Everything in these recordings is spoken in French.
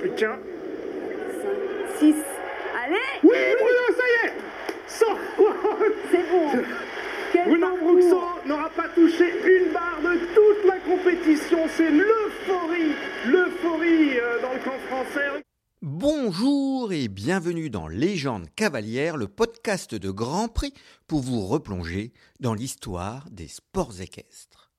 plus qu'un. 6. Allez Oui, Bruno, ça y est Sans C'est bon Quel Bruno n'aura pas touché une barre de toute la compétition. C'est l'euphorie, l'euphorie euh, dans le camp français. Bonjour et bienvenue dans Légende cavalière, le podcast de Grand Prix pour vous replonger dans l'histoire des sports équestres.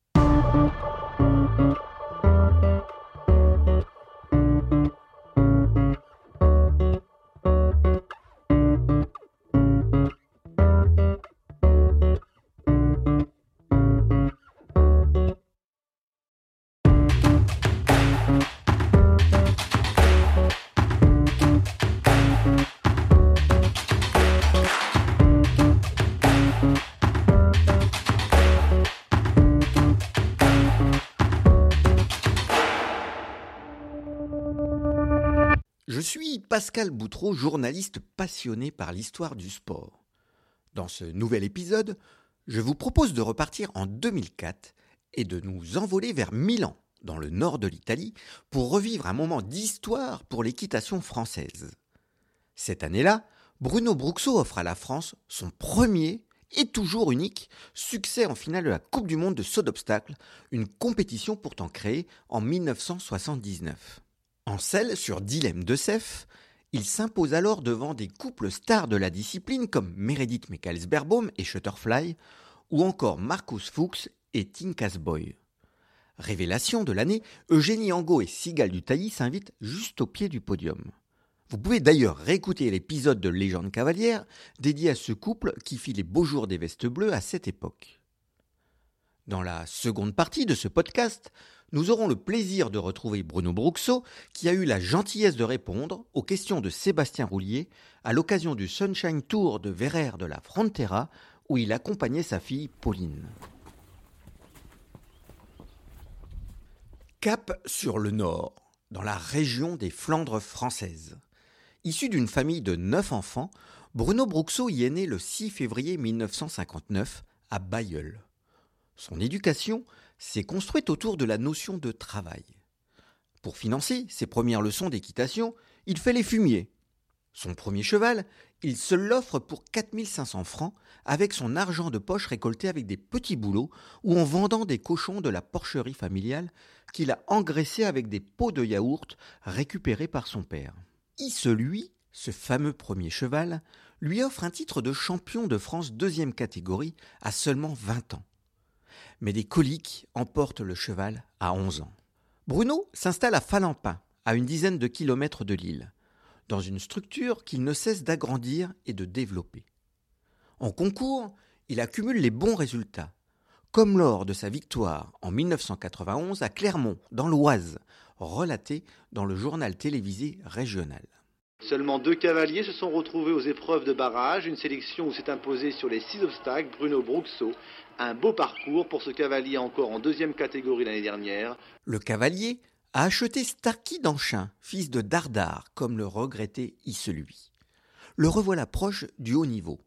Pascal Boutreau, journaliste passionné par l'histoire du sport. Dans ce nouvel épisode, je vous propose de repartir en 2004 et de nous envoler vers Milan, dans le nord de l'Italie, pour revivre un moment d'histoire pour l'équitation française. Cette année-là, Bruno Bruxo offre à la France son premier et toujours unique succès en finale de la Coupe du Monde de saut d'obstacle, une compétition pourtant créée en 1979. En selle sur dilemme de Sef, il s'impose alors devant des couples stars de la discipline comme Meredith Michaels-Berbaum et Shutterfly, ou encore Marcus Fuchs et Tinkas Boy. Révélation de l'année, Eugénie Angot et Sigal Dutailly s'invitent juste au pied du podium. Vous pouvez d'ailleurs réécouter l'épisode de Légende cavalière dédié à ce couple qui fit les beaux jours des vestes bleues à cette époque. Dans la seconde partie de ce podcast, nous aurons le plaisir de retrouver Bruno Bruxo qui a eu la gentillesse de répondre aux questions de Sébastien Roulier à l'occasion du Sunshine Tour de Verrer de la Frontera où il accompagnait sa fille Pauline. Cap sur le nord, dans la région des Flandres françaises. Issu d'une famille de neuf enfants, Bruno Bruxo y est né le 6 février 1959 à Bayeul. Son éducation s'est construite autour de la notion de travail. Pour financer ses premières leçons d'équitation, il fait les fumiers. Son premier cheval, il se l'offre pour 4500 francs avec son argent de poche récolté avec des petits boulots ou en vendant des cochons de la porcherie familiale qu'il a engraissés avec des pots de yaourt récupérés par son père. Isse lui, ce fameux premier cheval, lui offre un titre de champion de France deuxième catégorie à seulement 20 ans mais des coliques emportent le cheval à 11 ans. Bruno s'installe à Falampin, à une dizaine de kilomètres de l'île, dans une structure qu'il ne cesse d'agrandir et de développer. En concours, il accumule les bons résultats, comme lors de sa victoire en 1991 à Clermont, dans l'Oise, relaté dans le journal télévisé régional. Seulement deux cavaliers se sont retrouvés aux épreuves de barrage, une sélection où s'est imposé sur les six obstacles Bruno Bruxo. Un beau parcours pour ce cavalier encore en deuxième catégorie l'année dernière. Le cavalier a acheté Starky d'Anchin, fils de Dardar, comme le regrettait Isselui. Le revoilà proche du haut niveau.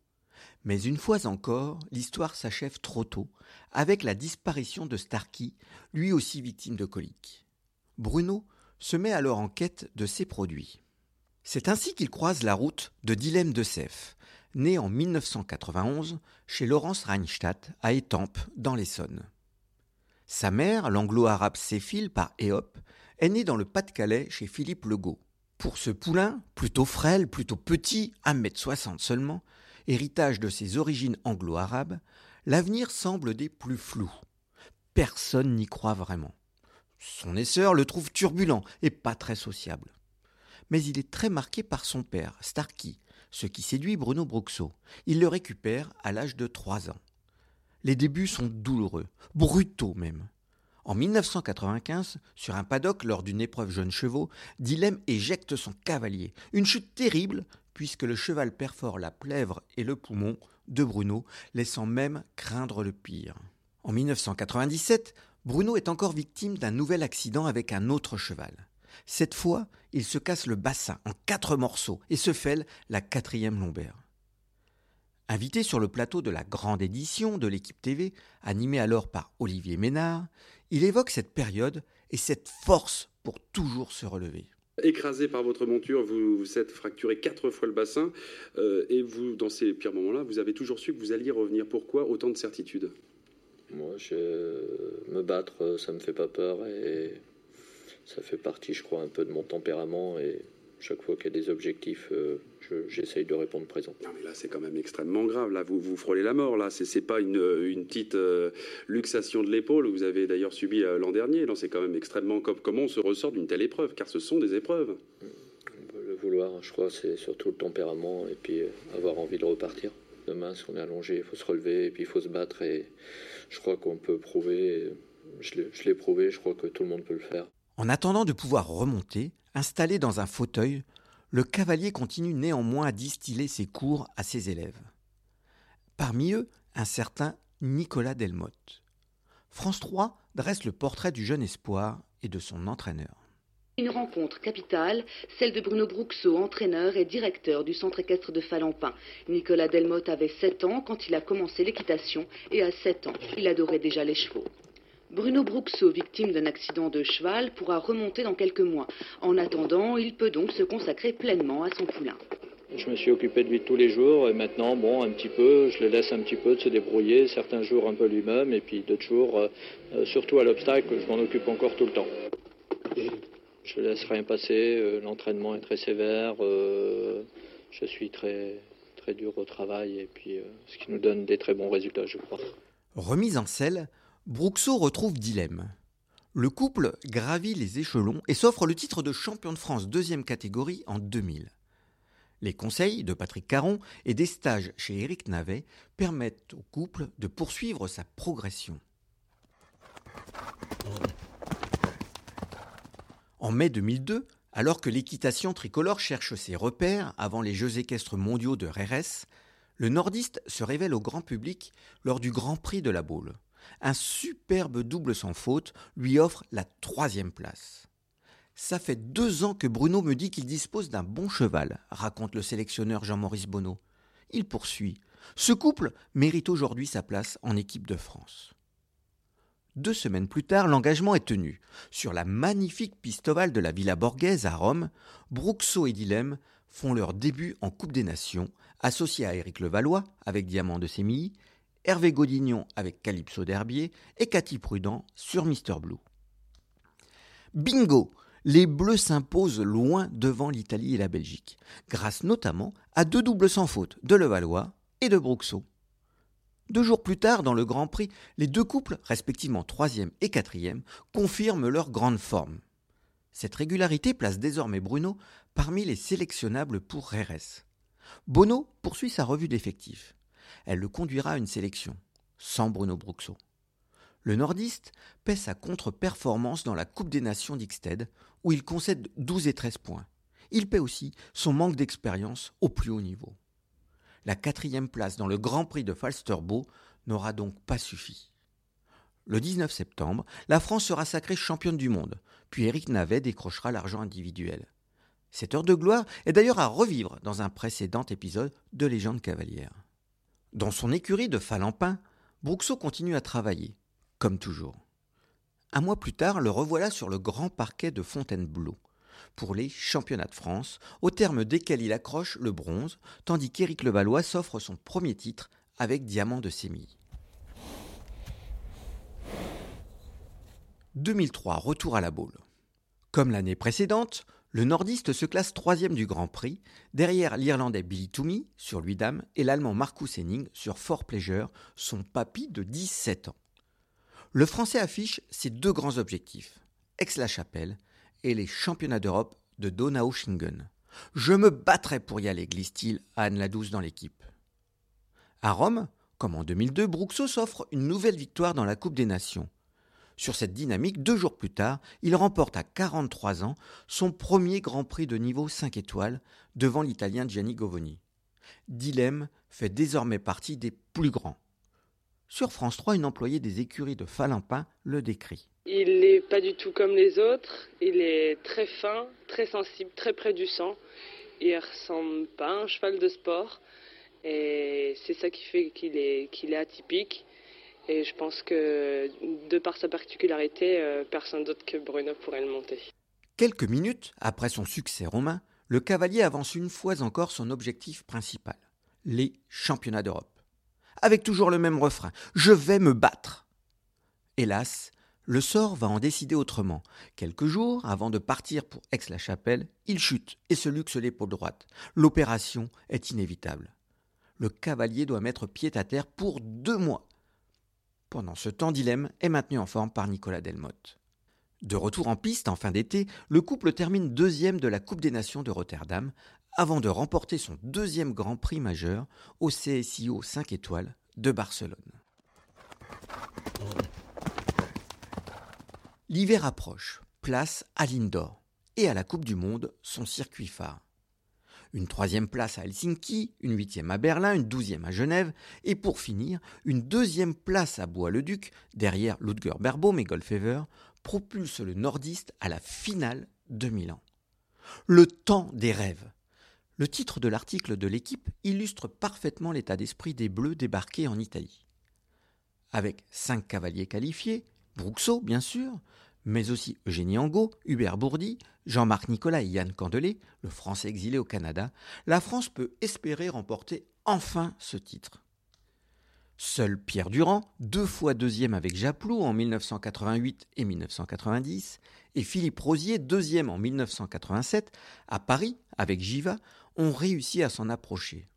Mais une fois encore, l'histoire s'achève trop tôt, avec la disparition de Starky, lui aussi victime de coliques. Bruno se met alors en quête de ses produits. C'est ainsi qu'il croise la route de Dilemme de Sef, né en 1991 chez Laurence Reinstadt à Étampes, dans l'Essonne. Sa mère, l'anglo-arabe Séphile par Éope, est née dans le Pas-de-Calais chez Philippe Legault. Pour ce poulain, plutôt frêle, plutôt petit, 1m60 seulement, héritage de ses origines anglo-arabes, l'avenir semble des plus flous. Personne n'y croit vraiment. Son essor le trouve turbulent et pas très sociable mais il est très marqué par son père, Starky, ce qui séduit Bruno Bruxo. Il le récupère à l'âge de 3 ans. Les débuts sont douloureux, brutaux même. En 1995, sur un paddock lors d'une épreuve jeune chevaux, Dilemme éjecte son cavalier. Une chute terrible, puisque le cheval perfore la plèvre et le poumon de Bruno, laissant même craindre le pire. En 1997, Bruno est encore victime d'un nouvel accident avec un autre cheval. Cette fois, il se casse le bassin en quatre morceaux et se fêle la quatrième lombaire. Invité sur le plateau de la grande édition de l'équipe TV, animée alors par Olivier Ménard, il évoque cette période et cette force pour toujours se relever. écrasé par votre monture, vous vous êtes fracturé quatre fois le bassin, euh, et vous, dans ces pires moments-là, vous avez toujours su que vous alliez revenir. Pourquoi autant de certitude Moi, je, me battre, ça me fait pas peur, et ça fait partie, je crois, un peu de mon tempérament, et chaque fois qu'il y a des objectifs, euh, j'essaye de répondre présent. Non, mais là, c'est quand même extrêmement grave. Là, vous, vous frôlez la mort. Là, c'est pas une, une petite euh, luxation de l'épaule. Vous avez d'ailleurs subi euh, l'an dernier. Là, c'est quand même extrêmement. Comment on se ressort d'une telle épreuve? Car ce sont des épreuves. Le vouloir, je crois, c'est surtout le tempérament et puis avoir envie de repartir. Demain, si on est allongé, il faut se relever et puis il faut se battre. Et je crois qu'on peut prouver. Je l'ai prouvé. Je crois que tout le monde peut le faire. En attendant de pouvoir remonter, Installé dans un fauteuil, le cavalier continue néanmoins à distiller ses cours à ses élèves. Parmi eux, un certain Nicolas Delmotte. France 3 dresse le portrait du jeune espoir et de son entraîneur. Une rencontre capitale, celle de Bruno Bruxo, entraîneur et directeur du centre équestre de Falampin. Nicolas Delmotte avait 7 ans quand il a commencé l'équitation et à 7 ans, il adorait déjà les chevaux. Bruno Bruxo, victime d'un accident de cheval, pourra remonter dans quelques mois. En attendant, il peut donc se consacrer pleinement à son poulain. Je me suis occupé de lui tous les jours et maintenant, bon, un petit peu, je le laisse un petit peu de se débrouiller, certains jours un peu lui-même et puis d'autres jours, euh, euh, surtout à l'obstacle, je m'en occupe encore tout le temps. Je laisse rien passer, euh, l'entraînement est très sévère, je suis très, très dur au travail et puis ce qui nous donne des très bons résultats, je crois. Remise en selle, Bruxo retrouve Dilemme. Le couple gravit les échelons et s'offre le titre de champion de France deuxième catégorie en 2000. Les conseils de Patrick Caron et des stages chez Éric Navet permettent au couple de poursuivre sa progression. En mai 2002, alors que l'équitation tricolore cherche ses repères avant les Jeux équestres mondiaux de RRS, le nordiste se révèle au grand public lors du Grand Prix de la Baule un superbe double sans faute lui offre la troisième place. Ça fait deux ans que Bruno me dit qu'il dispose d'un bon cheval, raconte le sélectionneur Jean-Maurice Bonneau. Il poursuit. Ce couple mérite aujourd'hui sa place en équipe de France. Deux semaines plus tard, l'engagement est tenu. Sur la magnifique piste ovale de la Villa Borghese à Rome, Bruxo et Dilem font leur début en Coupe des Nations, associés à Éric Levallois avec Diamant de Sémilly Hervé Godignon avec Calypso d'Herbier et Cathy Prudent sur Mister Blue. Bingo Les Bleus s'imposent loin devant l'Italie et la Belgique, grâce notamment à deux doubles sans faute de Levallois et de Bruxo. Deux jours plus tard, dans le Grand Prix, les deux couples, respectivement troisième et quatrième, confirment leur grande forme. Cette régularité place désormais Bruno parmi les sélectionnables pour RS. Bono poursuit sa revue d'effectifs elle le conduira à une sélection, sans Bruno Bruxo. Le nordiste paie sa contre-performance dans la Coupe des Nations d'Ixted, où il concède 12 et 13 points. Il paie aussi son manque d'expérience au plus haut niveau. La quatrième place dans le Grand Prix de Falsterbo n'aura donc pas suffi. Le 19 septembre, la France sera sacrée championne du monde, puis Eric Navet décrochera l'argent individuel. Cette heure de gloire est d'ailleurs à revivre dans un précédent épisode de Légende cavalière. Dans son écurie de Falampin, Bruxo continue à travailler, comme toujours. Un mois plus tard, le revoilà sur le grand parquet de Fontainebleau pour les championnats de France, au terme desquels il accroche le bronze, tandis qu'Éric Levallois s'offre son premier titre avec Diamant de Sémilly. 2003, retour à la boule. Comme l'année précédente, le nordiste se classe troisième du Grand Prix, derrière l'Irlandais Billy Toomey sur l'Uidam et l'Allemand Marcus Henning sur Fort Pleasure, son papy de 17 ans. Le Français affiche ses deux grands objectifs, Aix-la-Chapelle et les championnats d'Europe de Donaueschingen. Je me battrai pour y aller, glisse-t-il à Anne Ladouce dans l'équipe. À Rome, comme en 2002, Bruxo s'offre une nouvelle victoire dans la Coupe des Nations. Sur cette dynamique, deux jours plus tard, il remporte à 43 ans son premier Grand Prix de niveau 5 étoiles devant l'Italien Gianni Govoni. Dilemme fait désormais partie des plus grands. Sur France 3, une employée des écuries de Falimpin le décrit. Il n'est pas du tout comme les autres, il est très fin, très sensible, très près du sang. Il ressemble pas à un cheval de sport et c'est ça qui fait qu'il est, qu'il est atypique. Et je pense que, de par sa particularité, euh, personne d'autre que Bruno pourrait le monter. Quelques minutes après son succès romain, le cavalier avance une fois encore son objectif principal, les championnats d'Europe. Avec toujours le même refrain, je vais me battre. Hélas, le sort va en décider autrement. Quelques jours avant de partir pour Aix-la-Chapelle, il chute et se luxe l'épaule droite. L'opération est inévitable. Le cavalier doit mettre pied à terre pour deux mois. Pendant ce temps, Dilemme est maintenu en forme par Nicolas Delmotte. De retour en piste en fin d'été, le couple termine deuxième de la Coupe des Nations de Rotterdam avant de remporter son deuxième Grand Prix majeur au CSIO 5 étoiles de Barcelone. L'hiver approche, place à l'Indoor et à la Coupe du Monde, son circuit phare. Une troisième place à Helsinki, une huitième à Berlin, une douzième à Genève, et pour finir, une deuxième place à Bois-le-Duc, derrière Ludger Berbaum et Goldfever, propulse le nordiste à la finale de Milan. Le temps des rêves. Le titre de l'article de l'équipe illustre parfaitement l'état d'esprit des Bleus débarqués en Italie. Avec cinq cavaliers qualifiés, Bruxo bien sûr, mais aussi Eugénie Angot, Hubert Bourdi, Jean-Marc Nicolas et Yann Candelet, le Français exilé au Canada, la France peut espérer remporter enfin ce titre. Seul Pierre Durand, deux fois deuxième avec Japlou en 1988 et 1990, et Philippe Rosier, deuxième en 1987, à Paris avec Giva, ont réussi à s'en approcher.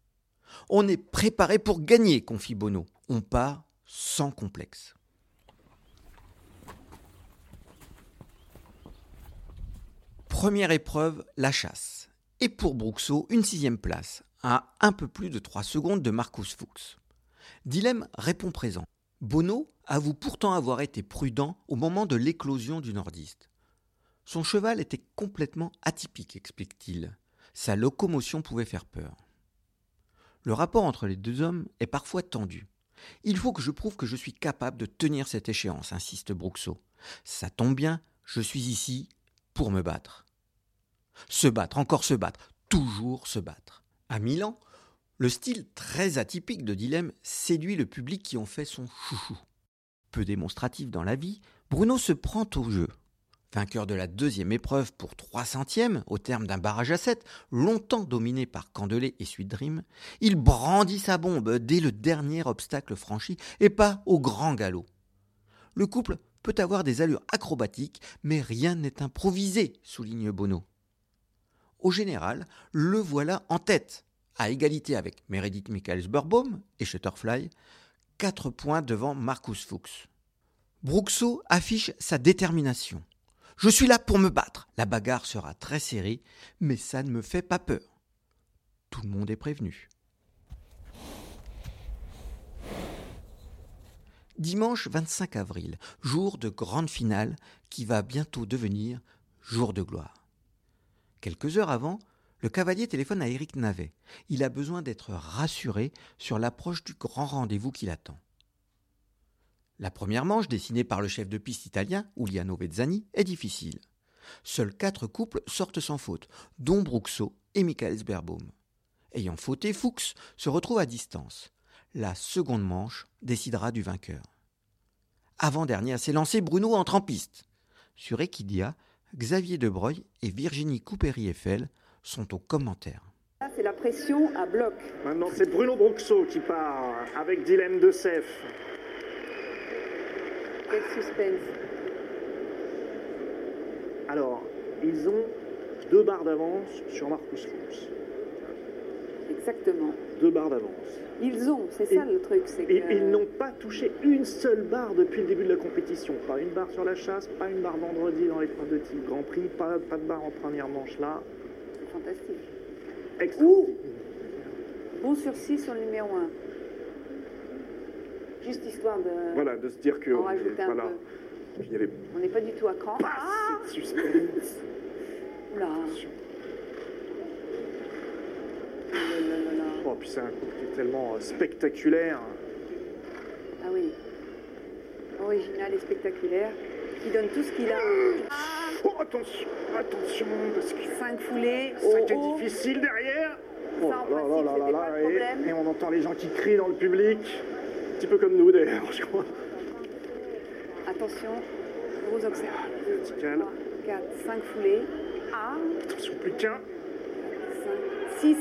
On est préparé pour gagner, confie Bono. On part sans complexe. Première épreuve, la chasse. Et pour Bruxo, une sixième place, à un peu plus de 3 secondes de Marcus Fuchs. Dilemme répond présent. Bono avoue pourtant avoir été prudent au moment de l'éclosion du nordiste. Son cheval était complètement atypique, explique-t-il. Sa locomotion pouvait faire peur. Le rapport entre les deux hommes est parfois tendu. Il faut que je prouve que je suis capable de tenir cette échéance, insiste Bruxo. Ça tombe bien, je suis ici pour me battre. Se battre, encore se battre, toujours se battre. À Milan, le style très atypique de Dilemme séduit le public qui en fait son chouchou. Peu démonstratif dans la vie, Bruno se prend au jeu. Vainqueur de la deuxième épreuve pour 3 centièmes au terme d'un barrage à 7, longtemps dominé par Candelet et Sweet Dream, il brandit sa bombe dès le dernier obstacle franchi et pas au grand galop. Le couple peut avoir des allures acrobatiques, mais rien n'est improvisé, souligne Bono. Au général, le voilà en tête, à égalité avec Meredith Michaels Burbaum et Shutterfly, 4 points devant Marcus Fuchs. Bruxo affiche sa détermination. Je suis là pour me battre. La bagarre sera très serrée, mais ça ne me fait pas peur. Tout le monde est prévenu. Dimanche 25 avril, jour de grande finale qui va bientôt devenir jour de gloire. Quelques heures avant, le cavalier téléphone à Éric Navet. Il a besoin d'être rassuré sur l'approche du grand rendez-vous qui l'attend. La première manche, dessinée par le chef de piste italien, Uliano Vezzani, est difficile. Seuls quatre couples sortent sans faute, dont Bruxo et Michael Sberbaum. Ayant fauté, Fuchs se retrouve à distance. La seconde manche décidera du vainqueur. Avant-dernier à s'élancer, Bruno entre en piste. Sur Equidia, Xavier Debreuil et Virginie Coupéry-Eiffel sont aux commentaires. Là, c'est la pression à bloc. Maintenant, c'est Bruno Bruxo qui part avec Dilemme de Cef. Quel suspense. Alors, ils ont deux barres d'avance sur Marcus Fuchs. Exactement. Deux barres d'avance. Ils ont, c'est ça le truc. c'est Et que- ils n'ont pas touché une seule barre depuis le début de la compétition. Pas une barre sur la chasse, pas une barre vendredi dans l'épreuve de type Grand Prix, pas, pas de barre en première manche là. Fantastique. Extra. Ouh Bon sursis sur le numéro 1. Juste histoire de. Voilà, de se dire que rajouter un voilà, avait On n'est pas du tout à cran. de suspense. Oula. Oh là là là là. Oh, puis c'est un coup qui est tellement euh, spectaculaire. Ah oui. Original et spectaculaire. Qui donne tout ce qu'il a. Oh, attention, attention, parce que 5 foulées. qui est haut. difficile derrière. Oh en principe, c'était pas le et- et, on entend les gens qui crient dans le public. Un petit peu comme nous d'ailleurs, je crois. Attention. Gros obstacle. Vertical. 4, 5 foulées. Ah, Attention, plus qu'un. 5, 6.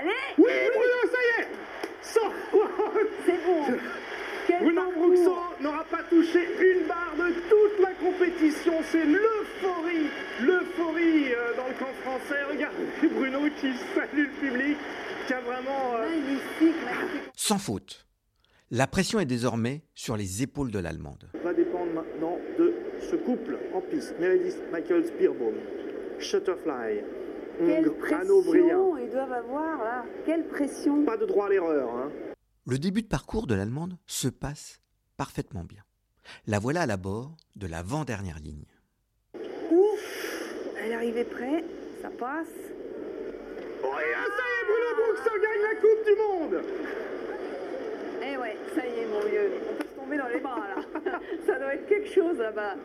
Allez Oui, Bruno, ça y est Sans C'est bon Quel Bruno. Bruxo n'aura pas touché une barre de toute la compétition. C'est l'euphorie, l'euphorie euh, dans le camp français. Regardez Bruno qui salue le public, qui a vraiment... euh, Magnifique, magnifique. Sans faute. La pression est désormais sur les épaules de l'Allemande. va dépendre maintenant de ce couple en piste. Meredith Michael Spearbaum, Shutterfly, Hongre, Hanno. Ils doivent avoir là. Quelle pression. Pas de droit à l'erreur. Hein. Le début de parcours de l'Allemande se passe parfaitement bien. La voilà à la bord de l'avant-dernière ligne. Ouf Elle est arrivée près, ça passe. Oh, et là, ça y est, Bruno Bruxo gagne la Coupe du Monde Eh ouais, ça y est mon vieux, on peut se tomber dans les bras là. ça doit être quelque chose là-bas.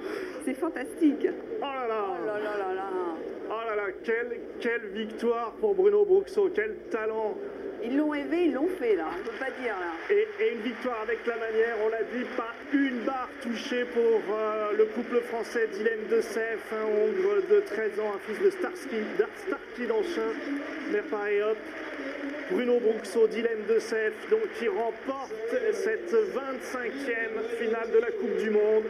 C'est fantastique. Oh là là Oh là là là là. Oh là là, quelle, quelle victoire pour Bruno Bruxo, quel talent Ils l'ont rêvé, ils l'ont fait là, on peut pas dire là. et, et une victoire avec la manière, on l'a dit, pas une barre touchée pour euh, le couple français Dylan De Seff, un Hongre de 13 ans, un fils de Starsky, Starsky d'Anchin, mais pareil hop, Bruno Bruxo, Dylan De Seff, donc qui remporte cette 25e finale de la Coupe du Monde.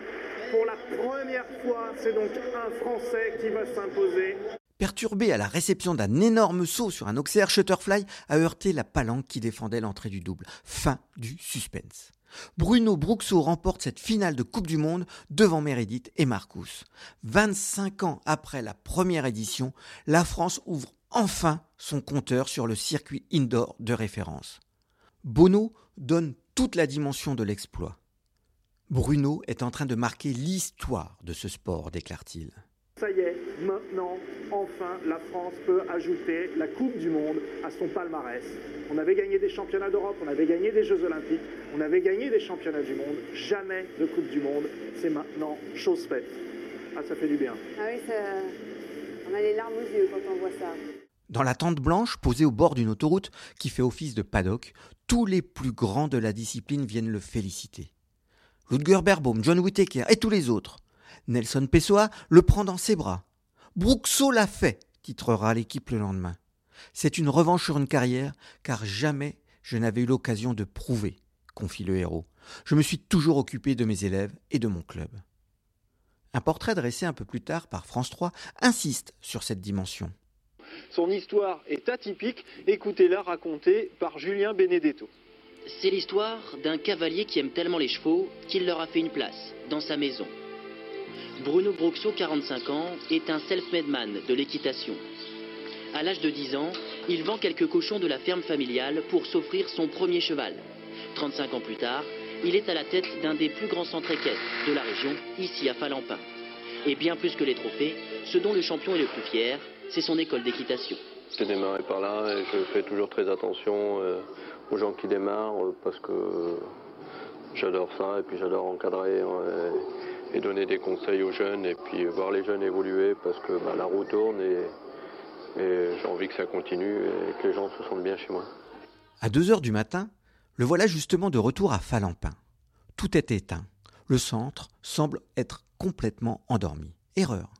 Pour la première fois, c'est donc un Français qui va s'imposer. Perturbé à la réception d'un énorme saut sur un Auxerre, Shutterfly a heurté la palanque qui défendait l'entrée du double. Fin du suspense. Bruno Bruxo remporte cette finale de Coupe du Monde devant Meredith et Marcus. 25 ans après la première édition, la France ouvre enfin son compteur sur le circuit indoor de référence. Bono donne toute la dimension de l'exploit. Bruno est en train de marquer l'histoire de ce sport, déclare-t-il. Ça y est, maintenant, enfin, la France peut ajouter la Coupe du Monde à son palmarès. On avait gagné des championnats d'Europe, on avait gagné des Jeux Olympiques, on avait gagné des championnats du monde. Jamais de Coupe du Monde. C'est maintenant chose faite. Ah, ça fait du bien. Ah oui, ça... on a les larmes aux yeux quand on voit ça. Dans la tente blanche posée au bord d'une autoroute qui fait office de paddock, tous les plus grands de la discipline viennent le féliciter. Ludger Berbaum, John Whittaker et tous les autres. Nelson Pessoa le prend dans ses bras. Bruxo l'a fait, titrera l'équipe le lendemain. C'est une revanche sur une carrière, car jamais je n'avais eu l'occasion de prouver, confie le héros. Je me suis toujours occupé de mes élèves et de mon club. Un portrait dressé un peu plus tard par France 3 insiste sur cette dimension. Son histoire est atypique, écoutez-la racontée par Julien Benedetto. C'est l'histoire d'un cavalier qui aime tellement les chevaux qu'il leur a fait une place dans sa maison. Bruno Bruxo, 45 ans, est un self-made man de l'équitation. À l'âge de 10 ans, il vend quelques cochons de la ferme familiale pour s'offrir son premier cheval. 35 ans plus tard, il est à la tête d'un des plus grands centres équestres de la région, ici à Falampin. Et bien plus que les trophées, ce dont le champion est le plus fier, c'est son école d'équitation. J'ai démarré par là et je fais toujours très attention euh, aux gens qui démarrent euh, parce que j'adore ça et puis j'adore encadrer euh, et donner des conseils aux jeunes et puis voir les jeunes évoluer parce que bah, la roue tourne et, et j'ai envie que ça continue et que les gens se sentent bien chez moi. À 2 heures du matin, le voilà justement de retour à Falampin. Tout est éteint. Le centre semble être complètement endormi. Erreur.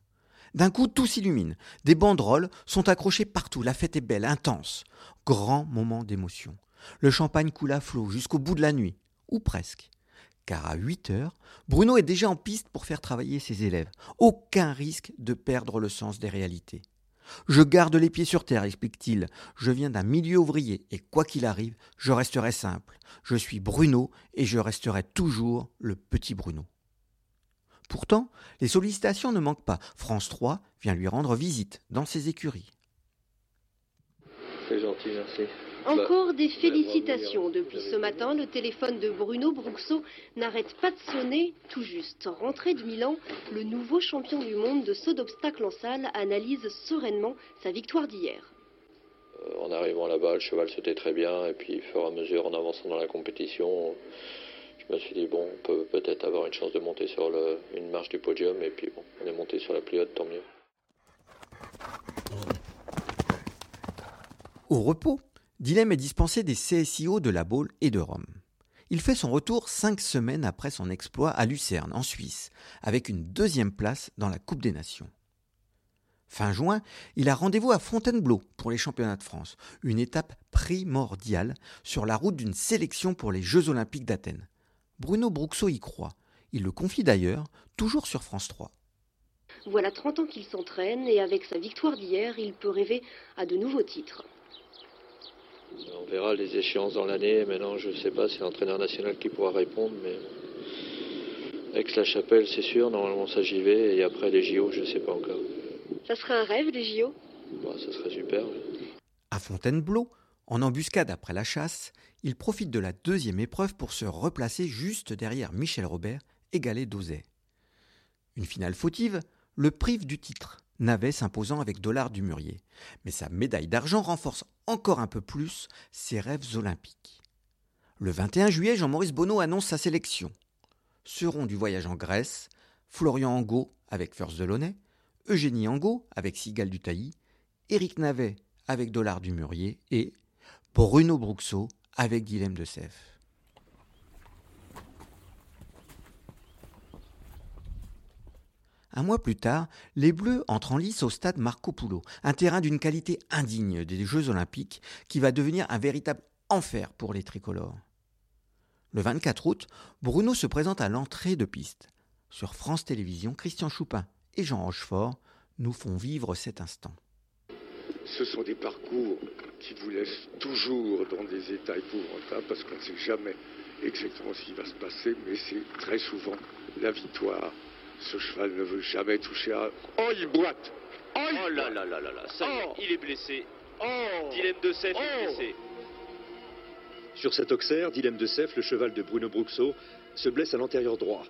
D'un coup, tout s'illumine. Des banderoles sont accrochées partout. La fête est belle, intense. Grand moment d'émotion. Le champagne coule à flot jusqu'au bout de la nuit. Ou presque. Car à 8 heures, Bruno est déjà en piste pour faire travailler ses élèves. Aucun risque de perdre le sens des réalités. Je garde les pieds sur terre, explique-t-il. Je viens d'un milieu ouvrier et quoi qu'il arrive, je resterai simple. Je suis Bruno et je resterai toujours le petit Bruno. Pourtant, les sollicitations ne manquent pas. France 3 vient lui rendre visite dans ses écuries. C'est gentil, merci. Encore des félicitations. Depuis ce matin, le téléphone de Bruno Bruxo n'arrête pas de sonner. Tout juste rentré de Milan, le nouveau champion du monde de saut d'obstacle en salle analyse sereinement sa victoire d'hier. Euh, en arrivant là-bas, le cheval sautait très bien et puis, au fur et à mesure, en avançant dans la compétition, je me suis dit, bon, on peut peut-être avoir une chance de monter sur le, une marche du podium et puis, bon, on est monté sur la plus haute, tant mieux. Au repos, Dilem est dispensé des CSIO de la Baule et de Rome. Il fait son retour cinq semaines après son exploit à Lucerne, en Suisse, avec une deuxième place dans la Coupe des Nations. Fin juin, il a rendez-vous à Fontainebleau pour les championnats de France, une étape primordiale sur la route d'une sélection pour les Jeux olympiques d'Athènes. Bruno Bruxo y croit. Il le confie d'ailleurs, toujours sur France 3. Voilà 30 ans qu'il s'entraîne et avec sa victoire d'hier, il peut rêver à de nouveaux titres. On verra les échéances dans l'année. Maintenant, je ne sais pas, c'est l'entraîneur national qui pourra répondre, mais Aix-la-Chapelle, c'est sûr, normalement ça j'y vais, et après les JO, je ne sais pas encore. Ça serait un rêve, les JO bah, Ça serait super. À Fontainebleau, en embuscade après la chasse, il profite de la deuxième épreuve pour se replacer juste derrière Michel Robert, égalé d'Ozay. Une finale fautive le prive du titre, Navet s'imposant avec Dollar du Murier. Mais sa médaille d'argent renforce encore un peu plus ses rêves olympiques. Le 21 juillet, Jean-Maurice Bonneau annonce sa sélection. Seront du voyage en Grèce Florian Angot avec First Delaunay, Eugénie Angot avec Sigal du Tailly, Éric Navet avec Dollar du Murier et Bruno Bruxo avec Guilhem de Sèvres. Un mois plus tard, les Bleus entrent en lice au stade Marco Polo, un terrain d'une qualité indigne des Jeux Olympiques qui va devenir un véritable enfer pour les tricolores. Le 24 août, Bruno se présente à l'entrée de piste. Sur France Télévisions, Christian Choupin et Jean Rochefort nous font vivre cet instant. Ce sont des parcours qui vous laissent toujours dans des états épouvantables parce qu'on ne sait jamais exactement ce qui va se passer, mais c'est très souvent la victoire ce cheval ne veut jamais toucher à... Oh, il boite Oh, oh là là là là là, ça y est, oh. il est blessé. Oh Dilemme de Sef est oh. blessé. Sur cet auxerre, Dilemme de Sef, le cheval de Bruno Bruxo, se blesse à l'antérieur droit.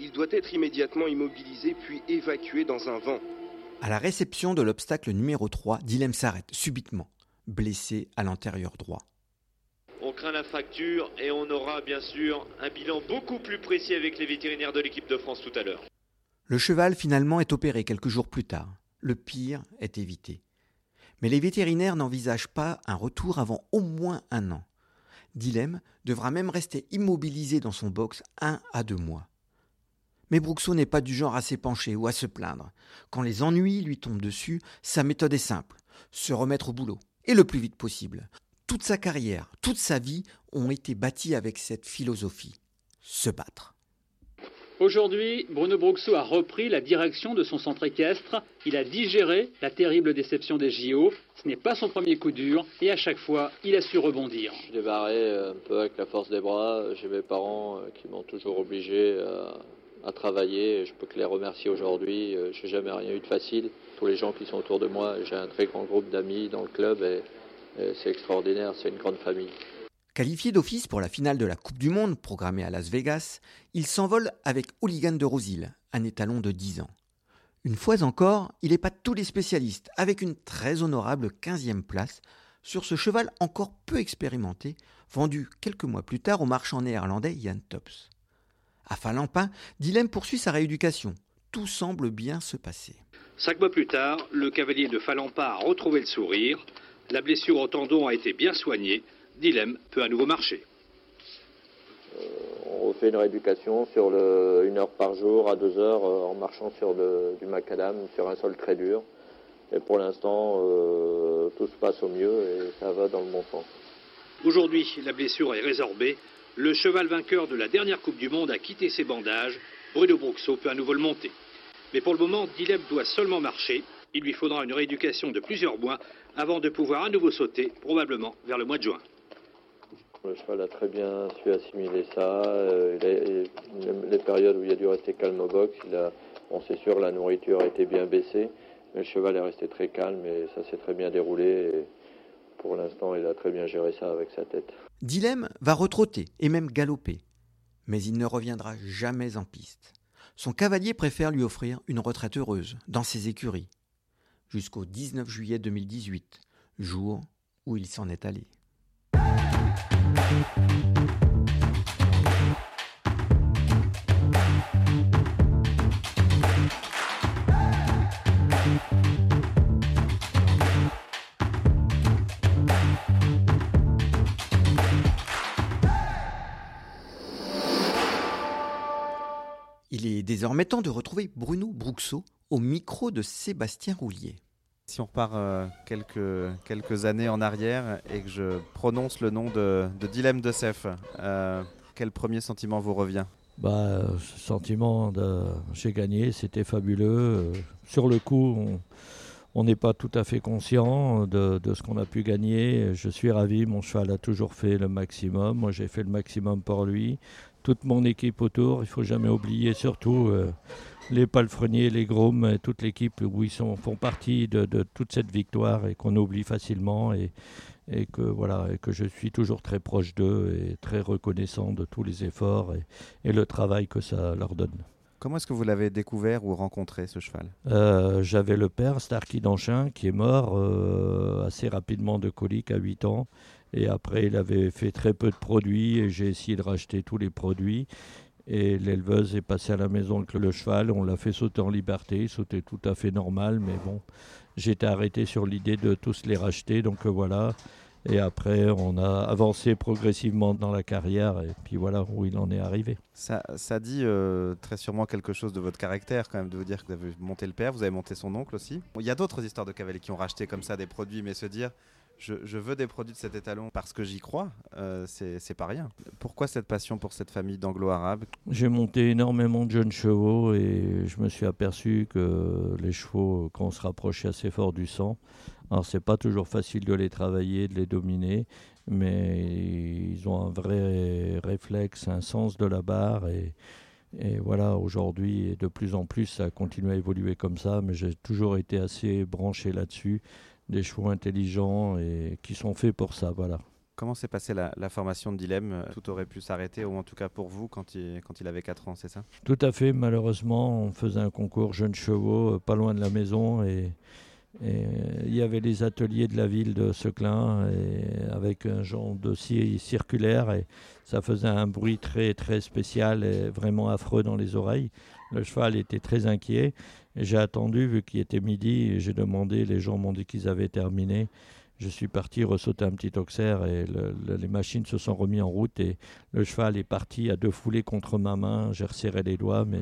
Il doit être immédiatement immobilisé puis évacué dans un vent. À la réception de l'obstacle numéro 3, Dilemme s'arrête subitement, blessé à l'antérieur droit. La fracture et on aura bien sûr un bilan beaucoup plus précis avec les vétérinaires de l'équipe de France tout à l'heure. Le cheval finalement est opéré quelques jours plus tard. Le pire est évité. Mais les vétérinaires n'envisagent pas un retour avant au moins un an. Dilemme devra même rester immobilisé dans son box un à deux mois. Mais Bruxo n'est pas du genre à s'épancher ou à se plaindre. Quand les ennuis lui tombent dessus, sa méthode est simple se remettre au boulot, et le plus vite possible, toute sa carrière, toute sa vie ont été bâties avec cette philosophie, se battre. Aujourd'hui, Bruno Bruxo a repris la direction de son centre équestre. Il a digéré la terrible déception des JO. Ce n'est pas son premier coup dur et à chaque fois, il a su rebondir. Je débarré euh, un peu avec la force des bras. J'ai mes parents euh, qui m'ont toujours obligé à, travailler. Je peux que les remercier aujourd'hui. Euh, Je n'ai jamais rien eu de facile. Tous les gens qui sont autour de moi, j'ai un très grand groupe d'amis dans le club et c'est extraordinaire, c'est une grande famille. Qualifié d'office pour la finale de la Coupe du Monde programmée à Las Vegas, il s'envole avec Hooligan de Rosil, un étalon de 10 ans. Une fois encore, il épate tous les spécialistes avec une très honorable 15e place sur ce cheval encore peu expérimenté, vendu quelques mois plus tard au marchand néerlandais Jan Tops. À Falampin, Dilem poursuit sa rééducation. Tout semble bien se passer. Cinq mois plus tard, le cavalier de Falampin a retrouvé le sourire. La blessure au tendon a été bien soignée. Dilemme peut à nouveau marcher. Euh, on refait une rééducation sur le, une heure par jour à deux heures euh, en marchant sur du macadam, sur un sol très dur. Et pour l'instant, euh, tout se passe au mieux et ça va dans le bon sens. Aujourd'hui, la blessure est résorbée. Le cheval vainqueur de la dernière Coupe du Monde a quitté ses bandages. Bruno Bruxo peut à nouveau le monter. Mais pour le moment, Dilem doit seulement marcher. Il lui faudra une rééducation de plusieurs mois avant de pouvoir à nouveau sauter, probablement vers le mois de juin. Le cheval a très bien su assimiler ça. Euh, les périodes où il a dû rester calme au box, il a, bon, c'est sûr, la nourriture a été bien baissée, mais le cheval est resté très calme et ça s'est très bien déroulé. Et pour l'instant, il a très bien géré ça avec sa tête. Dilemme va retrotter et même galoper, mais il ne reviendra jamais en piste. Son cavalier préfère lui offrir une retraite heureuse dans ses écuries jusqu'au 19 juillet 2018, jour où il s'en est allé. Il est désormais temps de retrouver Bruno Bruxo au micro de Sébastien Roulier. Si on repart euh, quelques, quelques années en arrière et que je prononce le nom de, de Dilemme de Sef, euh, quel premier sentiment vous revient? Bah, ce sentiment de j'ai gagné, c'était fabuleux. Euh, sur le coup, on n'est pas tout à fait conscient de, de ce qu'on a pu gagner. Je suis ravi, mon cheval a toujours fait le maximum. Moi, j'ai fait le maximum pour lui. Toute mon équipe autour, il faut jamais oublier surtout euh, les palefreniers, les groms, toute l'équipe où ils sont, font partie de, de toute cette victoire et qu'on oublie facilement. Et, et que voilà et que je suis toujours très proche d'eux et très reconnaissant de tous les efforts et, et, le travail que ça leur donne. Comment est-ce que vous l'avez découvert ou rencontré ce cheval? Euh, J'avais le père Starky d'Anchin qui est mort euh, assez rapidement de colique à 8 ans et après il avait fait très peu de produits et j'ai essayé de racheter tous les produits et l'éleveuse est passée à la maison avec le cheval, on l'a fait sauter en liberté, il sautait tout à fait normal mais bon j'étais arrêté sur l'idée de tous les racheter. Donc euh, voilà. Et après, on a avancé progressivement dans la carrière, et puis voilà où il en est arrivé. Ça, dit euh, très sûrement quelque chose de votre caractère, quand même, de vous dire que vous avez monté le père, vous avez monté son oncle aussi. Il y a d'autres histoires de cavaliers qui ont racheté comme ça des produits, mais se dire je, veux des produits de cet étalon parce que j'y crois, euh, c'est pas rien. Pourquoi cette passion pour cette famille d'anglo-arabes J'ai monté énormément de jeunes chevaux et je me suis aperçu que les chevaux, quand on se rapprochait assez fort du sang, alors c'est pas toujours facile de les travailler, de les dominer, mais ils ont un vrai réflexe, un sens de la barre et, et voilà, aujourd'hui, de plus en plus, ça continue à évoluer comme ça, mais j'ai toujours été assez branché là-dessus des chevaux intelligents et qui sont faits pour ça. Voilà. Comment s'est passée la, la, formation de Dilemme? Tout aurait pu s'arrêter, ou en tout cas pour vous, quand il, quand il avait 4 ans, c'est ça? Tout à fait. Malheureusement, on faisait un concours jeunes chevaux, pas loin de la maison, et, et il y avait les ateliers de la ville de Seclin, et avec un genre de scie circulaire, et ça faisait un bruit très, très spécial et vraiment affreux dans les oreilles. Le cheval était très inquiet. J'ai attendu, vu qu'il était midi, et j'ai demandé, les gens m'ont dit qu'ils avaient terminé. Je suis parti ressauter un petit auxerre et le, le, les machines se sont remis en route et le cheval est parti à deux foulées contre ma main. J'ai resserré les doigts, mais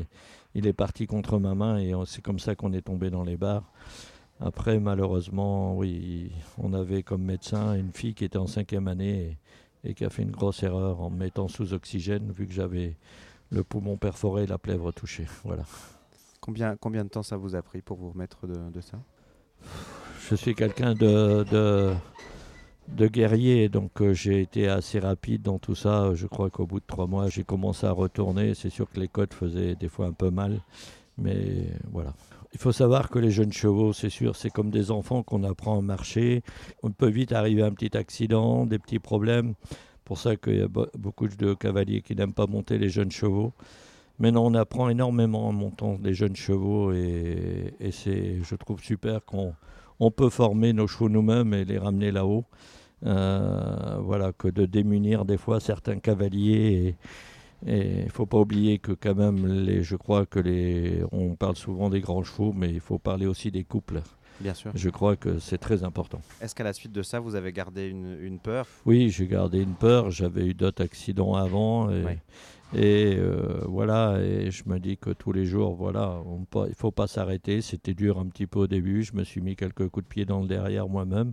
il est parti contre ma main et c'est comme ça qu'on est tombé dans les barres. Après, malheureusement, oui, on avait comme médecin une fille qui était en cinquième année et, et qui a fait une grosse erreur en me mettant sous oxygène, vu que j'avais le poumon perforé et la plèvre touchée. Voilà. Combien, combien de temps ça vous a pris pour vous remettre de, de ça? Je suis quelqu'un de, de, de, guerrier, donc euh, j'ai été assez rapide dans tout ça. Je crois qu'au bout de trois mois, j'ai commencé à retourner. C'est sûr que les côtes faisaient des fois un peu mal, mais voilà. Il faut savoir que les jeunes chevaux, c'est sûr, c'est comme des enfants qu'on apprend à marcher. On peut vite arriver à un petit accident, des petits problèmes. Pour ça qu'il y a beaucoup de cavaliers qui n'aiment pas monter les jeunes chevaux. Maintenant, on apprend énormément en montant des jeunes chevaux et, et c'est, je trouve super qu'on on peut former nos chevaux nous-mêmes et les ramener là-haut. Euh, voilà, que de démunir des fois certains cavaliers. Et il ne faut pas oublier que quand même, les, je crois que les, on parle souvent des grands chevaux, mais il faut parler aussi des couples. Bien sûr. Je crois que c'est très important. Est-ce qu'à la suite de ça, vous avez gardé une, une peur? Oui, j'ai gardé une peur. J'avais eu d'autres accidents avant. Et, Oui. Et euh, voilà, et je me dis que tous les jours, voilà, il ne faut pas s'arrêter. C'était dur un petit peu au début. Je me suis mis quelques coups de pied dans le derrière moi-même.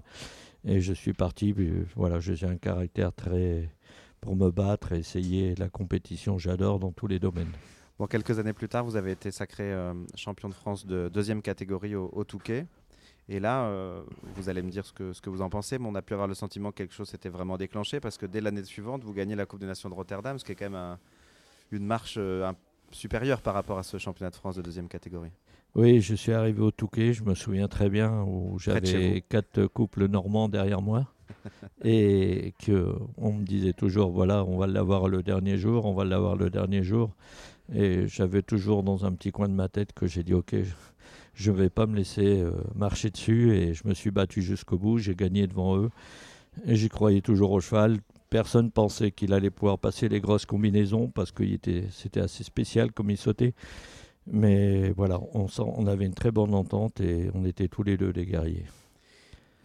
Et je suis parti. Voilà, j'ai un caractère très pour me battre essayer la compétition. J'adore dans tous les domaines. Bon, quelques années plus tard, vous avez été sacré euh, champion de France de deuxième catégorie au, au Touquet. Et là, euh, vous allez me dire ce que, ce que vous en pensez, mais on a pu avoir le sentiment que quelque chose s'était vraiment déclenché parce que dès l'année suivante, vous gagnez la Coupe des Nations de Rotterdam, ce qui est quand même un- une marche euh, un- supérieure par rapport à ce championnat de France de deuxième catégorie. Oui, je suis arrivé au Touquet, je me souviens très bien, où j'avais quatre couples normands derrière moi. et que on me disait toujours, voilà, on va l'avoir le dernier jour, on va l'avoir le dernier jour. Et j'avais toujours dans un petit coin de ma tête que j'ai dit, ok, je ne vais pas me laisser euh, marcher dessus. Et je me suis battu jusqu'au bout, j'ai gagné devant eux. Et j'y croyais toujours au cheval. Personne pensait qu'il allait pouvoir passer les grosses combinaisons parce que c'était assez spécial comme il sautait. Mais voilà, on, avait une très bonne entente et on était tous les deux des guerriers.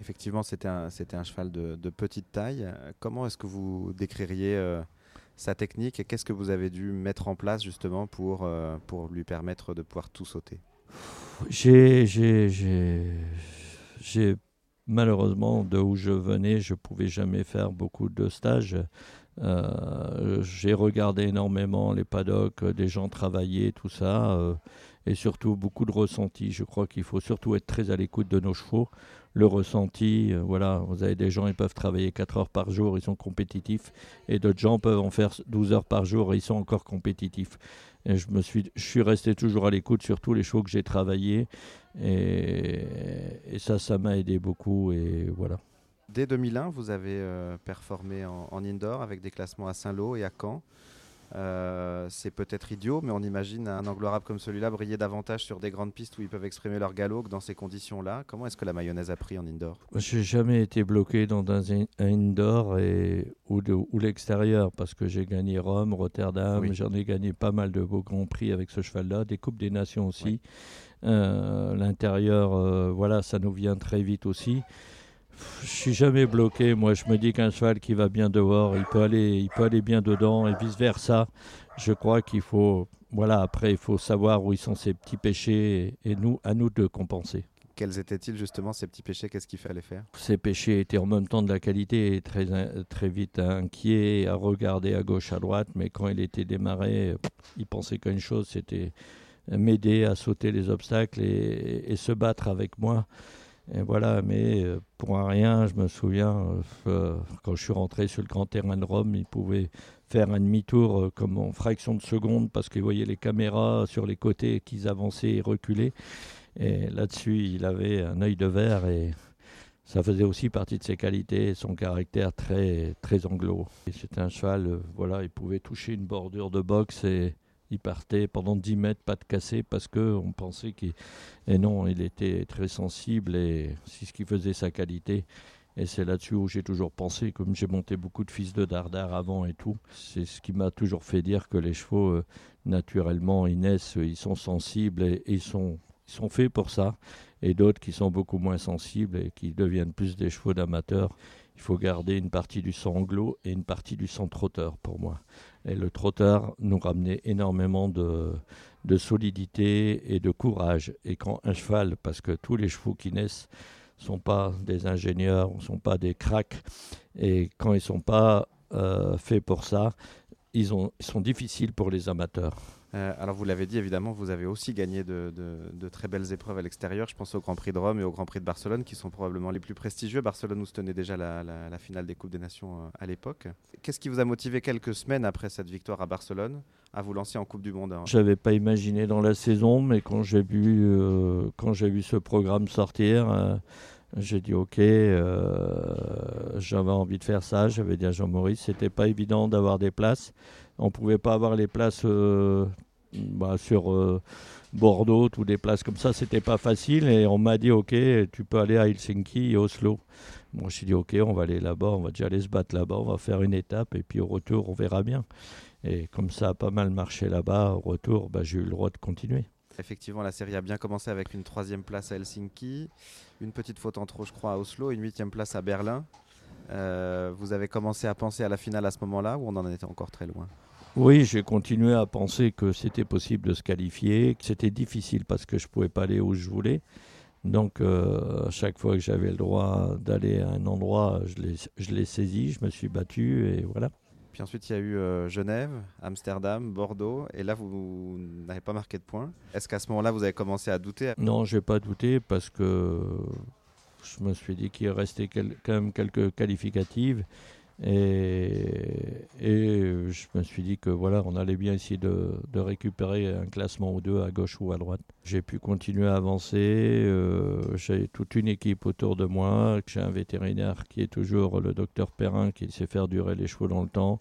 Effectivement, c'était un, c'était un cheval de, de petite taille. Comment est-ce que vous décririez euh, sa technique et qu'est-ce que vous avez dû mettre en place justement pour, euh, pour lui permettre de pouvoir tout sauter? J'ai, j'ai, j'ai, j'ai malheureusement de où je venais, je pouvais jamais faire beaucoup de stages. Euh, j'ai regardé énormément les paddocks, des gens travailler, tout ça, euh, et surtout beaucoup de ressenti. Je crois qu'il faut surtout être très à l'écoute de nos chevaux. Le ressenti, euh, voilà, vous avez des gens, ils peuvent travailler 4 heures par jour, ils sont compétitifs, et d'autres gens peuvent en faire 12 heures par jour, et ils sont encore compétitifs. Et je, me suis, je suis resté toujours à l'écoute sur tous les chevaux que j'ai travaillés, et, ça, ça m'a aidé beaucoup, et voilà. Dès 2001, vous avez euh, performé en, indoor avec des classements à Saint-Lô et à Caen. Euh, c'est peut-être idiot, mais on imagine un angle arabe comme celui-là briller davantage sur des grandes pistes où ils peuvent exprimer leur galop que dans ces conditions-là. Comment est-ce que la mayonnaise a pris en indoor? J'ai jamais été bloqué dans un, indoor et, ou, l'extérieur parce que j'ai gagné Rome, Rotterdam, oui. j'en ai gagné pas mal de beaux grands prix avec ce cheval-là, des Coupes des Nations aussi. Oui. Euh, l'intérieur, euh, voilà, ça nous vient très vite aussi je suis jamais bloqué. Moi, je me dis qu'un cheval qui va bien dehors, il peut aller, il peut aller bien dedans et vice versa. Je crois qu'il faut, voilà, après, il faut savoir où ils sont ces petits péchés et, et nous, à nous de compenser. Quels étaient-ils justement ces petits péchés Qu'est-ce qu'il fallait faire? Ces péchés étaient en même temps de la qualité et très, très vite inquiet à regarder à gauche, à droite. Mais quand il était démarré, il pensait qu'une chose, c'était m'aider à sauter les obstacles et, et se battre avec moi. Et voilà, mais pour un rien, je me souviens, euh, quand je suis rentré sur le grand terrain de Rome, il pouvait faire un demi-tour euh, comme en fraction de seconde parce qu'il voyait les caméras sur les côtés qu'ils avançaient et reculaient. Et là-dessus, il avait un œil de verre et ça faisait aussi partie de ses qualités, son caractère très, très anglo. C'était un cheval, euh, voilà, il pouvait toucher une bordure de boxe et il partait pendant 10 mètres, pas de cassé, parce qu'on pensait qu'il. Et non, il était très sensible et c'est ce qui faisait sa qualité. Et c'est là-dessus où j'ai toujours pensé, comme j'ai monté beaucoup de fils de dardard avant et tout, c'est ce qui m'a toujours fait dire que les chevaux, euh, naturellement, ils naissent, ils sont sensibles et, et ils, sont, ils sont faits pour ça. Et d'autres qui sont beaucoup moins sensibles et qui deviennent plus des chevaux d'amateurs. Il faut garder une partie du sang anglo et une partie du sang trotteur pour moi. Et le trotteur nous ramenait énormément de, solidité et de courage. Et quand un cheval, parce que tous les chevaux qui naissent ne sont pas des ingénieurs, ne sont pas des cracks, et quand ils ne sont pas euh, faits pour ça, ils sont difficiles pour les amateurs. Euh, alors vous l'avez dit, évidemment, vous avez aussi gagné de, très belles épreuves à l'extérieur. Je pense au Grand Prix de Rome et au Grand Prix de Barcelone, qui sont probablement les plus prestigieux. Barcelone où se tenait déjà la, finale des Coupes des Nations euh, à l'époque. Qu'est-ce qui vous a motivé quelques semaines après cette victoire à Barcelone à vous lancer en Coupe du Monde hein? Je n'avais pas imaginé dans la saison, mais quand j'ai vu, euh, vu ce programme sortir, j'ai dit ok, j'avais envie de faire ça. J'avais dit à Jean-Maurice, c'était pas évident d'avoir des places. On pouvait pas avoir les places euh, bah, sur euh, Bordeaux, ou des places comme ça, c'était pas facile. Et on m'a dit ok, tu peux aller à Helsinki et Oslo. Moi, je suis dit ok, on va aller là-bas, on va déjà aller se battre là-bas, on va faire une étape et puis au retour, on verra bien. Et comme ça a pas mal marché là-bas, au retour, bah, j'ai eu le droit de continuer. Effectivement, la série a bien commencé avec une troisième place à Helsinki, une petite faute en trop, je crois, à Oslo, une huitième place à Berlin. Euh, vous avez commencé à penser à la finale à ce moment-là ou on en était encore très loin? Oui, j'ai continué à penser que c'était possible de se qualifier, que c'était difficile parce que je ne pouvais pas aller où je voulais. Donc, euh, à chaque fois que j'avais le droit d'aller à un endroit, je l'ai saisi, je me suis battu et voilà. Puis ensuite, il y a eu euh, Genève, Amsterdam, Bordeaux. Et là, vous, vous n'avez pas marqué de points. Est-ce qu'à ce, moment-là, vous avez commencé à douter? Non, je n'ai pas douté parce que je me suis dit qu'il restait quand même quelques qualificatives. Et, je me suis dit que voilà, on allait bien essayer de, de, récupérer un classement ou deux à gauche ou à droite. J'ai pu continuer à avancer. Euh, j'ai toute une équipe autour de moi. J'ai un vétérinaire qui est toujours le docteur Perrin qui sait faire durer les chevaux dans le temps.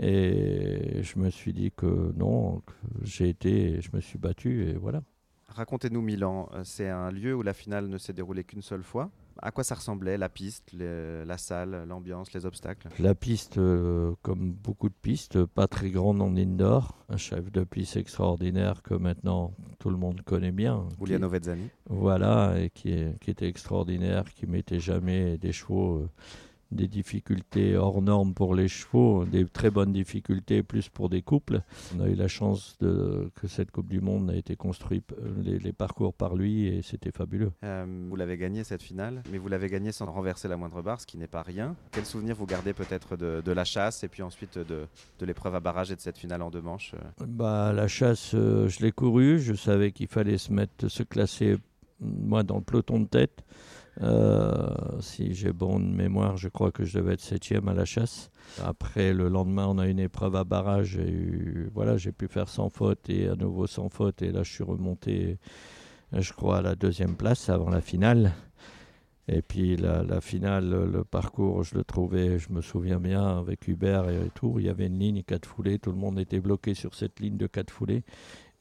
Et je me suis dit que non, j'ai été, je me suis battu et voilà. Racontez-nous Milan. C'est un lieu où la finale ne s'est déroulée qu'une seule fois à quoi ça ressemblait la piste, les, la salle, l'ambiance, les obstacles? La piste, euh, comme beaucoup de pistes, pas très grande en indoor. Un chef de piste extraordinaire que maintenant tout le monde connaît bien. Giuliano Vezzani. Voilà, et qui, est, qui, était extraordinaire, qui mettait jamais des chevaux euh, des difficultés hors normes pour les chevaux, des très bonnes difficultés plus pour des couples. On a eu la chance de, que cette Coupe du Monde a été construite, les, les parcours par lui, et c'était fabuleux. Euh, vous l'avez gagné cette finale, mais vous l'avez gagné sans renverser la moindre barre, ce qui n'est pas rien. Quel souvenir vous gardez peut-être de, de, la chasse et puis ensuite de, de l'épreuve à barrage et de cette finale en deux manches euh? Bah, La chasse, euh, je l'ai couru, je savais qu'il fallait se mettre, se classer moi dans le peloton de tête. Euh, si j'ai bonne mémoire, je crois que je devais être septième à la chasse. Après, le lendemain, on a une épreuve à barrage. J'ai eu, voilà, j'ai pu faire sans faute et à nouveau sans faute. Et là, je suis remonté, je crois, à la deuxième place avant la finale. Et puis la, la, finale, le parcours, je le trouvais, je me souviens bien, avec Hubert et tout, il y avait une ligne quatre foulées, tout le monde était bloqué sur cette ligne de quatre foulées.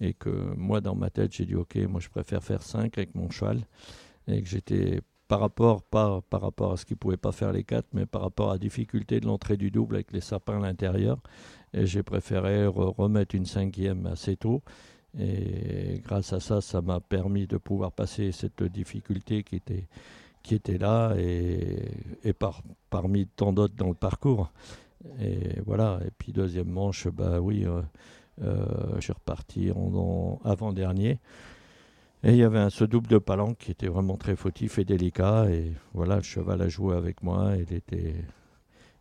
Et que moi, dans ma tête, j'ai dit, ok, moi je préfère faire 5 avec mon cheval. Et que j'étais par rapport, à ce qu'il ne pouvait pas faire les quatre, mais par rapport à la difficulté de l'entrée du double avec les sapins à l'intérieur. J'ai préféré re remettre une cinquième assez tôt. Et grâce à ça, ça m'a permis de pouvoir passer cette difficulté qui était, là et, et par, parmi tant d'autres dans le parcours. Et voilà. Et puis deuxième manche, bah euh, euh, je suis reparti avant-dernier. Et il y avait un, ce double de palanque qui était vraiment très fautif et délicat. Et voilà, le cheval a joué avec moi. Il était,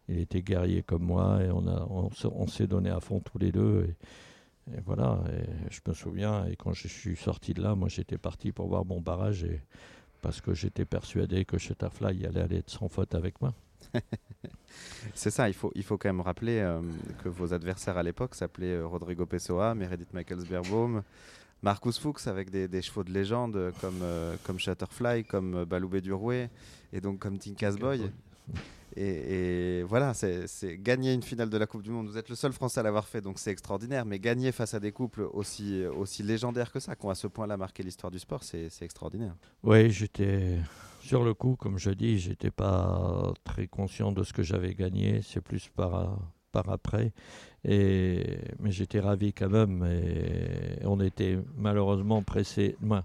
il était guerrier comme moi. Et on, a, on, s'est donné à fond tous les deux. Et, voilà, et je me souviens. Et quand je suis sorti de là, moi j'étais parti pour voir mon barrage. Et, parce que j'étais persuadé que Shutterfly allait aller être sans faute avec moi. C'est ça, il faut, il faut quand même rappeler euh, que vos adversaires à l'époque s'appelaient euh, Rodrigo Pessoa, Meredith Michaels-Berbaum, Marcus Fuchs avec des, des, chevaux de légende comme, euh, comme Shutterfly, comme euh, Baloubé Durouet et donc comme Tinkas Boy. Et, et, voilà, c'est gagner une finale de la Coupe du Monde. Vous êtes le seul Français à l'avoir fait, donc c'est extraordinaire. Mais gagner face à des couples aussi, aussi légendaires que ça, qui ont à ce point-là marqué l'histoire du sport, c'est extraordinaire. Oui, j'étais sur le coup, comme je dis, j'étais pas très conscient de ce que j'avais gagné. C'est plus par, par après. Et, mais j'étais ravi quand même. Et on était malheureusement pressé. Moi,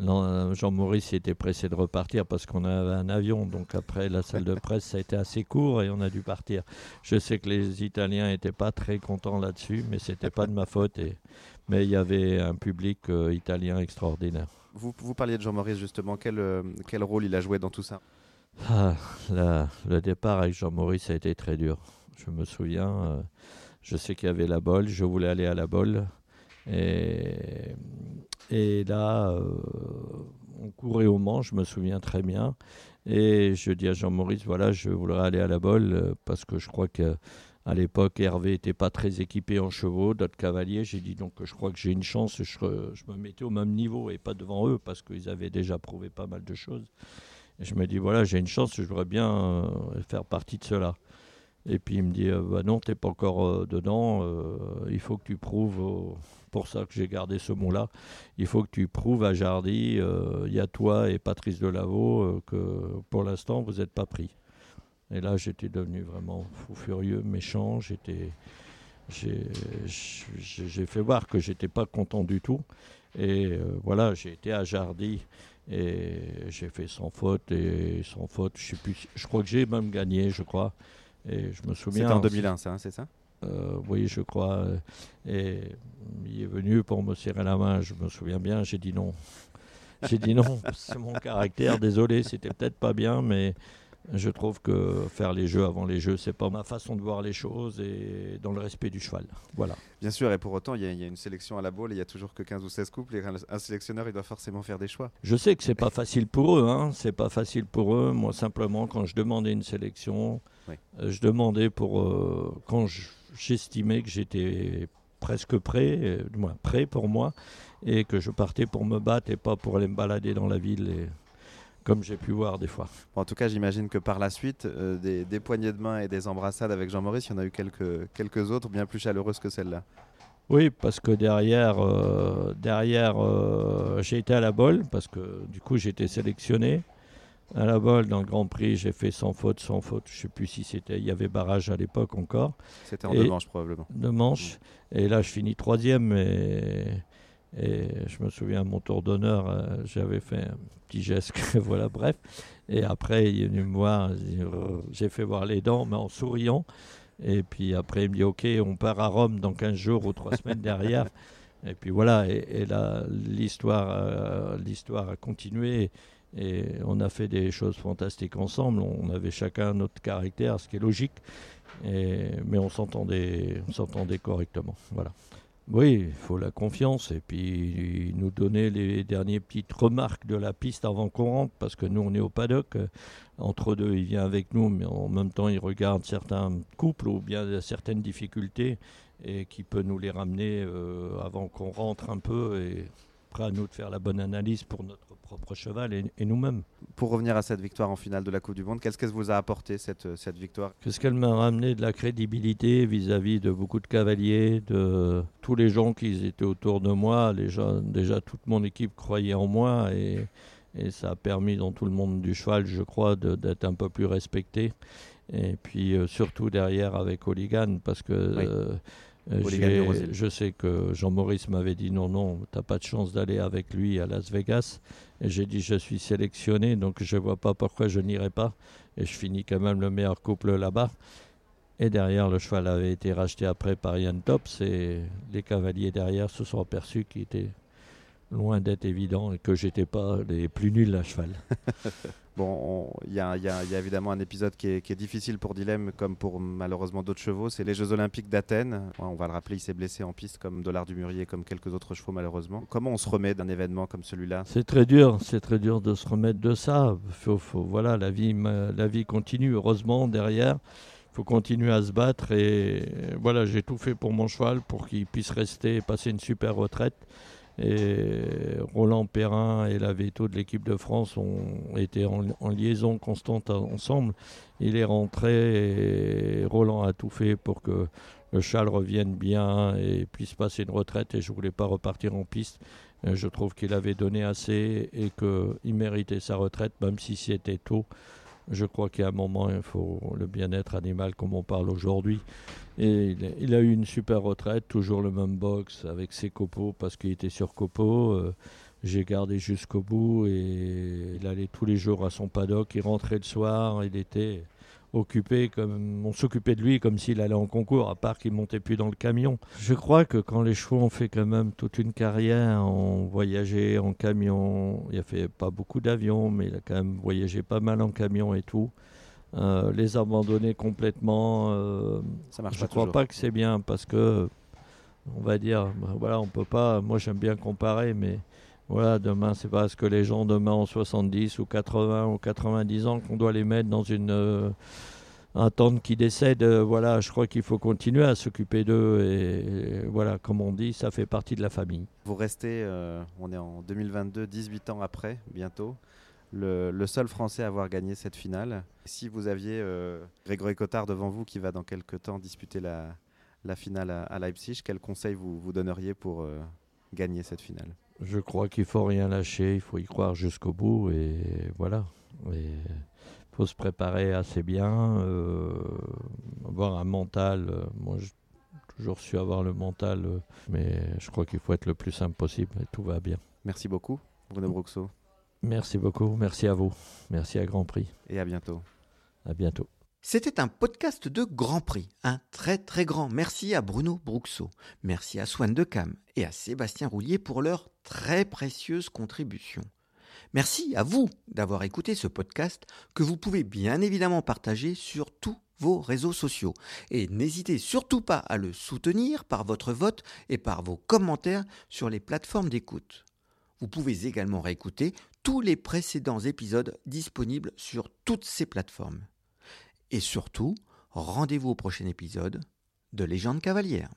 Jean-Maurice était pressé de repartir parce qu'on avait un avion. Donc après la salle de presse, ça a été assez court et on a dû partir. Je sais que les Italiens n'étaient pas très contents là-dessus, mais c'était pas de ma faute. Et, mais il y avait un public euh, italien extraordinaire. Vous, vous parliez de Jean-Maurice justement. Quel, euh, quel rôle il a joué dans tout ça? Ah, Le départ avec Jean-Maurice a été très dur. Je me souviens. Euh, je sais qu'il y avait la bolle. Je voulais aller à la bolle. Et, là, euh, on courait au Mans, je me souviens très bien. Et je dis à Jean-Maurice, voilà, je voudrais aller à la bolle euh, parce que je crois que à l'époque, Hervé n'était pas très équipé en chevaux, d'autres cavaliers. J'ai dit donc je crois que j'ai une chance, je, je, me mettais au même niveau et pas devant eux parce qu'ils avaient déjà prouvé pas mal de choses. Et je me dis voilà, j'ai une chance, je voudrais bien faire partie de cela. Et puis il me dit euh, bah non, t'es pas encore euh, dedans, euh, il faut que tu prouves, pour ça que j'ai gardé ce mot-là, il faut que tu prouves à Jardy, il y a toi et Patrice Delaveau, que pour l'instant vous n'êtes pas pris. Et là j'étais devenu vraiment fou furieux, méchant, j'étais. J'ai fait voir que j'étais pas content du tout. Et voilà, j'ai été à Jardy et j'ai fait sans faute et sans faute. Je, plus, je crois que j'ai même gagné, je crois. Et je me souviens. C'était en 2001, ça, c'est ça? euh, Oui, je crois. Et il est venu pour me serrer la main. Je me souviens bien. J'ai dit non. J'ai dit non. C'est mon caractère. Désolé, c'était peut-être pas bien, mais je trouve que faire les jeux avant les jeux, c'est pas ma façon de voir les choses et dans le respect du cheval. Voilà. Bien sûr, et pour autant, il y, y, a une sélection à la boule, il y a toujours que 15 ou 16 couples, et un sélectionneur, il doit forcément faire des choix. Je sais que c'est pas facile pour eux, hein. c'est pas facile pour eux. Moi, simplement, quand je demandais une sélection, oui. euh, je demandais pour. Euh, quand j'estimais que j'étais presque prêt, euh, moins prêt pour moi, et que je partais pour me battre et pas pour aller me balader dans la ville. Et comme j'ai pu voir des fois. Bon, en tout cas, j'imagine que par la suite, euh, des, des, poignées de main et des embrassades avec Jean-Maurice, il y en a eu quelques, quelques autres bien plus chaleureuses que celle-là. Oui, parce que derrière, euh, derrière euh, j'ai été à la bolle, parce que du coup, j'ai été sélectionné. À la bolle, dans le Grand Prix, j'ai fait sans faute, sans faute. Je ne sais plus si c'était. Il y avait barrage à l'époque encore. C'était en et, deux manches, probablement. Deux manches. Mmh. Et là, je finis troisième. Et, Et je me souviens, à mon tour d'honneur, euh, j'avais fait un petit geste, voilà, bref. Et après, il est venu me voir, j'ai fait voir les dents, mais en souriant. Et puis après, il me dit, OK, on part à Rome dans 15 jours ou 3 semaines derrière. Et puis voilà, et, là, l'histoire, euh, l'histoire a continué. Et on a fait des choses fantastiques ensemble. On avait chacun notre caractère, ce qui est logique. mais on s'entendait, on s'entendait correctement. Voilà. Oui, il faut la confiance et puis nous donner les dernières petites remarques de la piste avant qu'on rentre, parce que nous on est au paddock. Entre deux, il vient avec nous, mais en même temps il regarde certains couples ou bien certaines difficultés et qui peut nous les ramener euh, avant qu'on rentre un peu et prêt à nous de faire la bonne analyse pour notre propre cheval et, nous-mêmes. Pour revenir à cette victoire en finale de la Coupe du Monde, qu'est-ce qu'elle vous a apporté cette, cette victoire? Qu'est-ce qu'elle m'a ramené de la crédibilité vis-à-vis de beaucoup de cavaliers, de tous les gens qui étaient autour de moi. Les gens, déjà, toute mon équipe croyait en moi et, et ça a permis dans tout le monde du cheval, je crois, d'être un peu plus respecté. Et puis euh, surtout derrière avec Oligan, parce que euh, euh, je sais que Jean-Maurice m'avait dit non, non, tu n'as pas de chance d'aller avec lui à Las Vegas. Et j'ai dit je suis sélectionné, donc je ne vois pas pourquoi je n'irai pas. Et je finis quand même le meilleur couple là-bas. Et derrière, le cheval avait été racheté après par Yann Tops et les cavaliers derrière se sont aperçus qu'il était loin d'être évident et que j'étais pas les plus nuls à cheval. bon, il y, a évidemment un épisode qui est, difficile pour Dilemme, comme pour malheureusement d'autres chevaux. C'est les Jeux Olympiques d'Athènes. on va le rappeler, il s'est blessé en piste comme Dollar du Murier, comme quelques autres chevaux malheureusement. Comment on se remet d'un événement comme celui-là? C'est très dur, c'est très dur de se remettre de ça. Faut, voilà, la vie, la vie continue. Heureusement derrière il faut continuer à se battre et voilà, j'ai tout fait pour mon cheval pour qu'il puisse rester et passer une super retraite. Et Roland Perrin et la Veto de l'équipe de France ont été en, liaison constante ensemble. Il est rentré et Roland a tout fait pour que le châle revienne bien et puisse passer une retraite. Et je ne voulais pas repartir en piste. Je trouve qu'il avait donné assez et qu'il méritait sa retraite, même si c'était tôt. Je crois qu'à un moment, il faut le bien-être animal comme on parle aujourd'hui. Et il, a eu une super retraite, toujours le même box avec ses copeaux parce qu'il était sur copeaux. Euh, j'ai gardé jusqu'au bout et il allait tous les jours à son paddock. Il rentrait le soir, il était occupé comme on s'occupait de lui comme s'il allait en concours, à part qu'il montait plus dans le camion. Je crois que quand les chevaux ont fait quand même toute une carrière, ont voyagé en camion, il a fait pas beaucoup d'avions, mais il a quand même voyagé pas mal en camion et tout. Euh, les abandonner complètement, euh, ça marche je ne crois pas que c'est bien parce que on va dire, voilà, on peut pas. Moi, j'aime bien comparer, mais voilà, demain, c'est parce que les gens demain ont 70 ou 80 ou 90 ans qu'on doit les mettre dans une euh, un temps qui décède. Euh, voilà, je crois qu'il faut continuer à s'occuper d'eux et, voilà, comme on dit, ça fait partie de la famille. Vous restez, euh, on est en 2022, 18 ans après, bientôt. Le, seul Français à avoir gagné cette finale. Si vous aviez Grégory Cotard devant vous qui va dans quelques temps disputer la, la finale à, Leipzig, quel conseil vous, vous donneriez pour gagner cette finale? Je crois qu'il faut rien lâcher, il faut y croire jusqu'au bout et voilà. Il faut se préparer assez bien, euh, avoir un mental. Euh, moi, j'ai toujours su avoir le mental, euh, mais je crois qu'il faut être le plus simple possible et tout va bien. Merci beaucoup, Bruno Bruxo. Merci beaucoup, merci à vous, merci à Grand Prix. Et à bientôt. À bientôt. C'était un podcast de Grand Prix. Un très très grand merci à Bruno Bruxo, merci à Swan de Cam et à Sébastien Roulier pour leur très précieuse contribution. Merci à vous d'avoir écouté ce podcast que vous pouvez bien évidemment partager sur tous vos réseaux sociaux. Et n'hésitez surtout pas à le soutenir par votre vote et par vos commentaires sur les plateformes d'écoute. Vous pouvez également réécouter tous les précédents épisodes disponibles sur toutes ces plateformes. Et surtout, rendez-vous au prochain épisode de Légende cavalière.